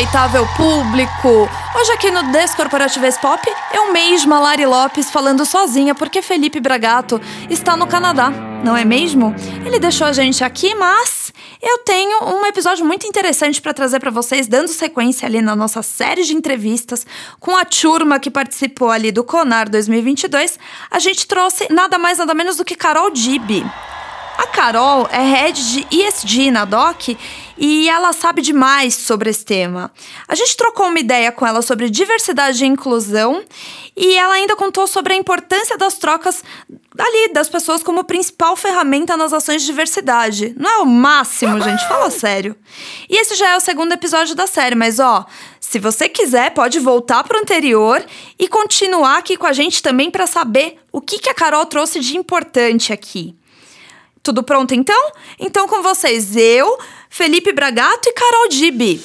respeitável público! Hoje aqui no Descorporatives Pop, eu mesma, Lari Lopes, falando sozinha porque Felipe Bragato está no Canadá, não é mesmo? Ele deixou a gente aqui, mas eu tenho um episódio muito interessante para trazer para vocês, dando sequência ali na nossa série de entrevistas com a turma que participou ali do Conar 2022. A gente trouxe nada mais nada menos do que Carol Dibi. A Carol é head de ESG na DOC e ela sabe demais sobre esse tema. A gente trocou uma ideia com ela sobre diversidade e inclusão e ela ainda contou sobre a importância das trocas ali das pessoas como principal ferramenta nas ações de diversidade. Não é o máximo, gente? Fala sério. E esse já é o segundo episódio da série, mas ó, se você quiser, pode voltar pro anterior e continuar aqui com a gente também para saber o que, que a Carol trouxe de importante aqui. Tudo pronto então? Então com vocês, eu, Felipe Bragato e Carol Dibi.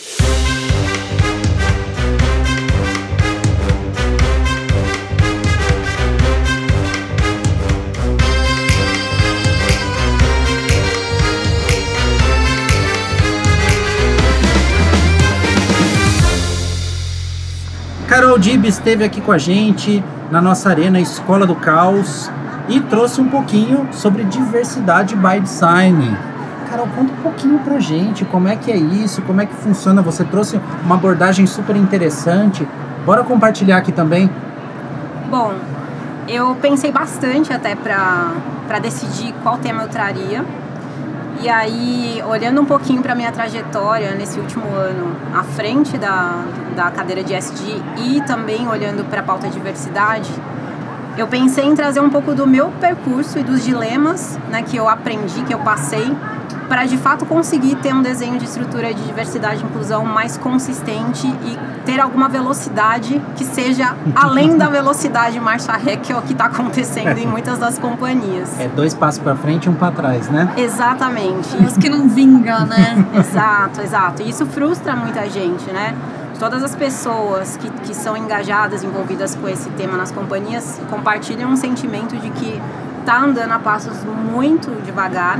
Carol Dib esteve aqui com a gente na nossa arena Escola do Caos e trouxe um pouquinho sobre diversidade by design. Carol, conta um pouquinho pra gente como é que é isso, como é que funciona. Você trouxe uma abordagem super interessante. Bora compartilhar aqui também? Bom, eu pensei bastante até para decidir qual tema eu traria. E aí, olhando um pouquinho para minha trajetória nesse último ano, à frente da, da cadeira de SD e também olhando para a pauta diversidade, eu pensei em trazer um pouco do meu percurso e dos dilemas né, que eu aprendi, que eu passei, para de fato conseguir ter um desenho de estrutura de diversidade e inclusão mais consistente e ter alguma velocidade que seja além da velocidade marcha ré, que é o que está acontecendo em muitas das companhias. É dois passos para frente e um para trás, né? Exatamente. Mas que não vinga, né? exato, exato. E isso frustra muita gente, né? Todas as pessoas que, que são engajadas, envolvidas com esse tema nas companhias, compartilham um sentimento de que está andando a passos muito devagar.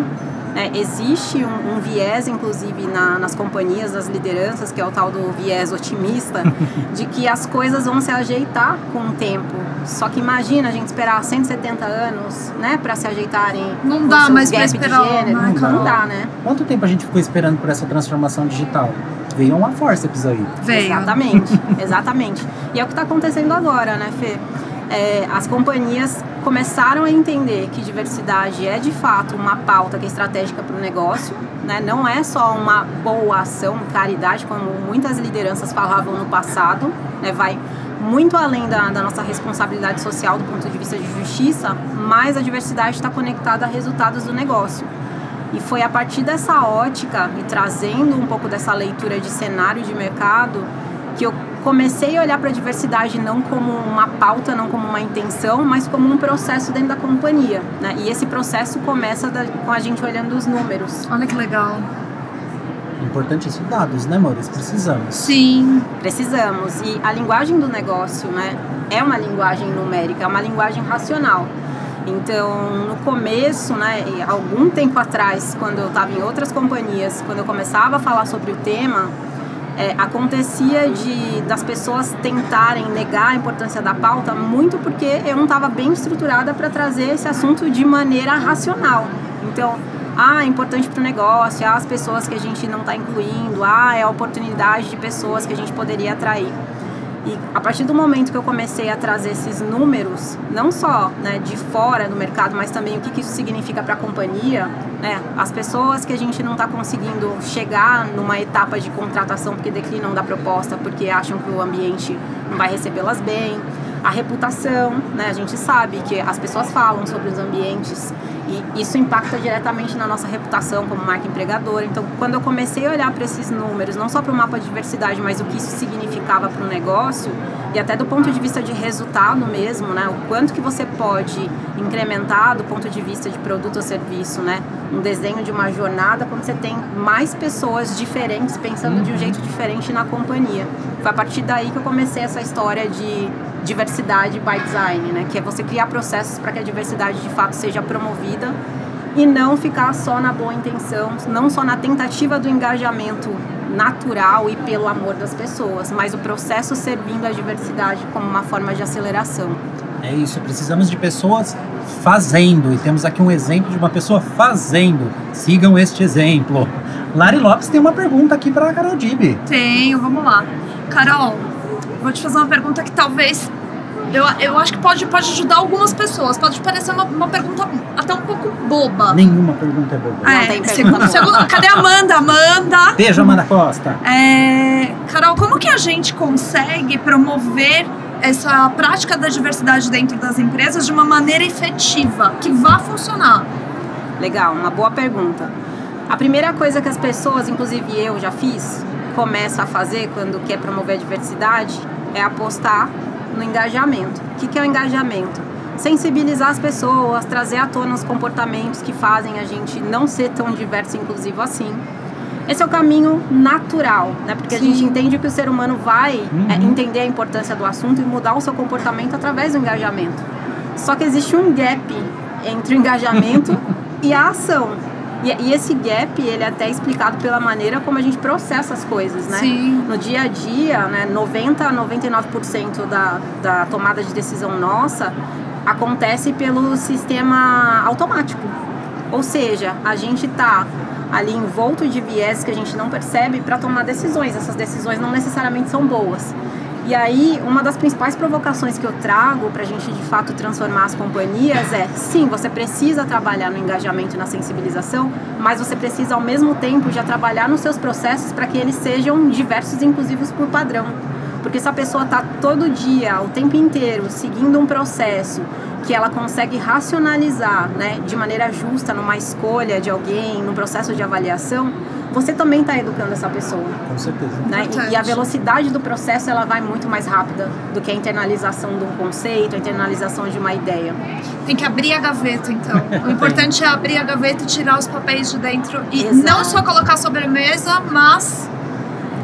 Né? Existe um, um, viés, inclusive, na, nas companhias, nas lideranças, que é o tal do viés otimista, de que as coisas vão se ajeitar com o tempo. Só que imagina a gente esperar 170 anos né, para se ajeitarem. Não dá mais para esperar. Gênero. Não, não, não dá, né? Quanto tempo a gente ficou esperando por essa transformação digital? Veio uma forceps aí. Veio. Exatamente, exatamente. E é o que está acontecendo agora, né, Fê? É, as companhias começaram a entender que diversidade é de fato uma pauta que é estratégica para o negócio, né? não é só uma boa ação, caridade, como muitas lideranças falavam no passado, né? vai muito além da, da nossa responsabilidade social do ponto de vista de justiça, mas a diversidade está conectada a resultados do negócio. E foi a partir dessa ótica e trazendo um pouco dessa leitura de cenário de mercado que eu comecei a olhar para a diversidade não como uma pauta, não como uma intenção, mas como um processo dentro da companhia. Né? E esse processo começa da, com a gente olhando os números. Olha que legal. Importante isso, dados, né, Maurício? Precisamos. Sim. Precisamos. E a linguagem do negócio né, é uma linguagem numérica, é uma linguagem racional. Então, no começo, né, algum tempo atrás, quando eu estava em outras companhias, quando eu começava a falar sobre o tema, é, acontecia de das pessoas tentarem negar a importância da pauta muito porque eu não estava bem estruturada para trazer esse assunto de maneira racional. Então, ah, é importante para o negócio, ah, as pessoas que a gente não está incluindo, ah, é a oportunidade de pessoas que a gente poderia atrair. E a partir do momento que eu comecei a trazer esses números, não só né, de fora do mercado, mas também o que, que isso significa para a companhia, né, as pessoas que a gente não está conseguindo chegar numa etapa de contratação porque declinam da proposta, porque acham que o ambiente não vai recebê-las bem, a reputação, né, a gente sabe que as pessoas falam sobre os ambientes e isso impacta diretamente na nossa reputação como marca empregadora. Então, quando eu comecei a olhar para esses números, não só para o mapa de diversidade, mas o que isso significava para o negócio, e até do ponto de vista de resultado mesmo, né? O quanto que você pode incrementar do ponto de vista de produto ou serviço, né? Um desenho de uma jornada quando você tem mais pessoas diferentes pensando uhum. de um uhum. jeito diferente na companhia. Foi a partir daí que eu comecei essa história de diversidade by design, né? Que é você criar processos para que a diversidade de fato seja promovida e não ficar só na boa intenção, não só na tentativa do engajamento natural e pelo amor das pessoas, mas o processo servindo a diversidade como uma forma de aceleração. É isso, precisamos de pessoas fazendo e temos aqui um exemplo de uma pessoa fazendo. Sigam este exemplo. Lari Lopes tem uma pergunta aqui para a Carol Dib. Tenho, vamos lá. Carol, vou te fazer uma pergunta que talvez eu, eu acho que pode, pode ajudar algumas pessoas. Pode parecer uma, uma pergunta até um pouco boba. Nenhuma pergunta é boba. É, Não tem pergunta segundo, boba. cadê a Amanda? Amanda! Beijo, Amanda Costa. É, Carol, como que a gente consegue promover essa prática da diversidade dentro das empresas de uma maneira efetiva, que vá funcionar? Legal, uma boa pergunta. A primeira coisa que as pessoas, inclusive eu já fiz, começam a fazer quando quer promover a diversidade é apostar no engajamento. O que é o engajamento? Sensibilizar as pessoas, trazer à tona os comportamentos que fazem a gente não ser tão diverso e inclusivo assim. Esse é o caminho natural, né? Porque a Sim. gente entende que o ser humano vai Uhum. é, entender a importância do assunto e mudar o seu comportamento através do engajamento. Só que existe um gap entre o engajamento e a ação. E, e esse gap, ele é até explicado pela maneira como a gente processa as coisas, né? Sim. No dia a dia, né, 90 a 99% da, da tomada de decisão nossa acontece pelo sistema automático. Ou seja, a gente está ali envolto de viés que a gente não percebe para tomar decisões. Essas decisões não necessariamente são boas. E aí, uma das principais provocações que eu trago para a gente de fato transformar as companhias é: sim, você precisa trabalhar no engajamento e na sensibilização, mas você precisa ao mesmo tempo já trabalhar nos seus processos para que eles sejam diversos e inclusivos por padrão. Porque se a pessoa está todo dia, o tempo inteiro, seguindo um processo que ela consegue racionalizar né, de maneira justa numa escolha de alguém, num processo de avaliação, você também está educando essa pessoa. Com certeza. Né? E-. E a velocidade do processo ela vai muito mais rápida do que a internalização de um conceito, a internalização de uma ideia. Tem que abrir a gaveta, então. O importante é abrir a gaveta e tirar os papéis de dentro. E Exato. não só colocar sobre a mesa, mas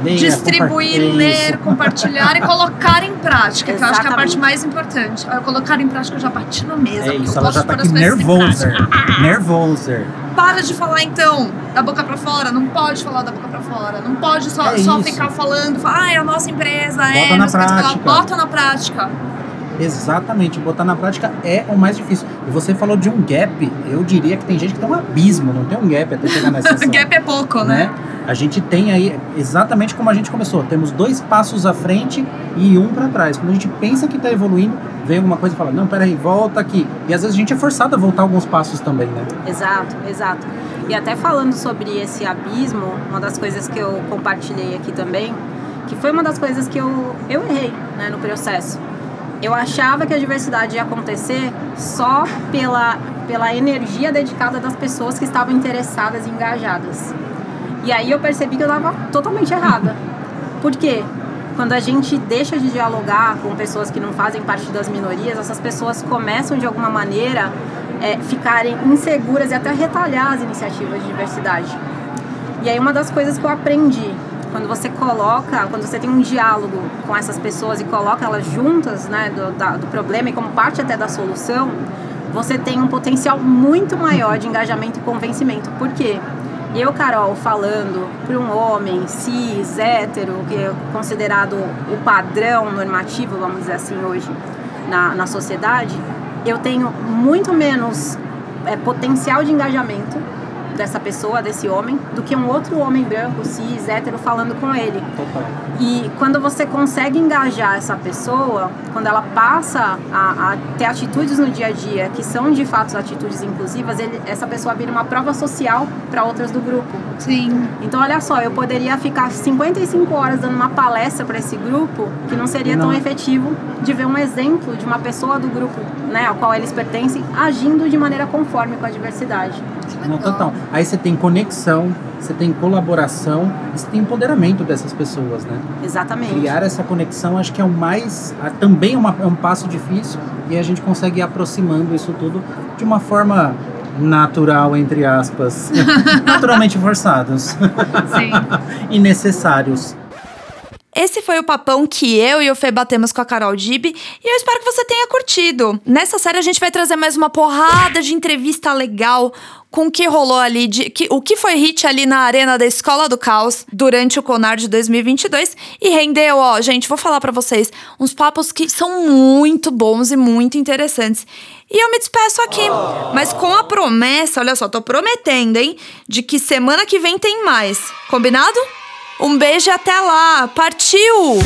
Leia, distribuir, ler, isso. compartilhar e colocar em prática, que eu acho que é a parte mais importante. Ao colocar em prática, eu já bati na mesa. É isso, eu ela já de tá aqui as coisas em nervosa. Nervosa. Para de falar então da boca pra fora, não pode falar da boca pra fora, não pode só, É só ficar falando, falar, ah, é a nossa empresa, é, Bota na você fala." prática. bota na prática. Exatamente, botar na prática é o mais difícil. E você falou de um gap, eu diria que tem gente que tem um abismo, não tem um gap até chegar nessa ação, Gap é pouco, né? né? A gente tem aí exatamente como a gente começou, temos dois passos à frente e um para trás. Quando a gente pensa que está evoluindo, vem alguma coisa e fala: "Não, peraí, volta aqui". E às vezes a gente é forçado a voltar alguns passos também, né? Exato, exato. E até falando sobre esse abismo, uma das coisas que eu compartilhei aqui também, que foi uma das coisas que eu, eu errei né, no processo. Eu achava que a diversidade ia acontecer só pela, pela energia dedicada das pessoas que estavam interessadas e engajadas. E aí eu percebi que eu estava totalmente errada. Por quê? Quando a gente deixa de dialogar com pessoas que não fazem parte das minorias, essas pessoas começam de alguma maneira é, ficarem inseguras e até retalhar as iniciativas de diversidade. E aí uma das coisas que eu aprendi, quando você coloca, quando você tem um diálogo com essas pessoas e coloca elas juntas né, do, da- do problema e como parte até da solução, você tem um potencial muito maior de engajamento e convencimento. Por quê? Eu, Carol, falando para um homem cis, hétero, que é considerado o padrão normativo, vamos dizer assim, hoje na, na sociedade, eu tenho muito menos é, potencial de engajamento dessa pessoa, desse homem, do que um outro homem branco, cis, hétero, falando com ele. Total. E quando você consegue engajar essa pessoa, quando ela passa a, a ter atitudes no dia a dia que são de fato atitudes inclusivas, ele- essa pessoa vira uma prova social para outras do grupo. Sim. Então, olha só, eu poderia ficar 55 horas dando uma palestra para esse grupo que não seria Não. tão efetivo de ver um exemplo de uma pessoa do grupo né, ao qual eles pertencem agindo de maneira conforme com a diversidade. Não, total. Aí você tem conexão, você tem colaboração, você tem empoderamento dessas pessoas, né? Exatamente. Criar essa conexão acho que é o mais. Também é, uma- é um passo difícil e a gente consegue ir aproximando isso tudo de uma forma natural, entre aspas. naturalmente forçados Sim. e necessários. Esse foi o papão que eu e o Fê batemos com a Carol Dib e eu espero que você tenha curtido. Nessa série a gente vai trazer mais uma porrada de entrevista legal com o que rolou ali, de, que, o que foi hit ali na arena da Escola do Caos durante o Conar de 2022 e rendeu, ó, gente, vou falar para vocês, uns papos que são muito bons e muito interessantes. E eu me despeço aqui, mas com a promessa, olha só, tô prometendo, hein, de que semana que vem tem mais. Combinado? Um beijo e até lá. Partiu!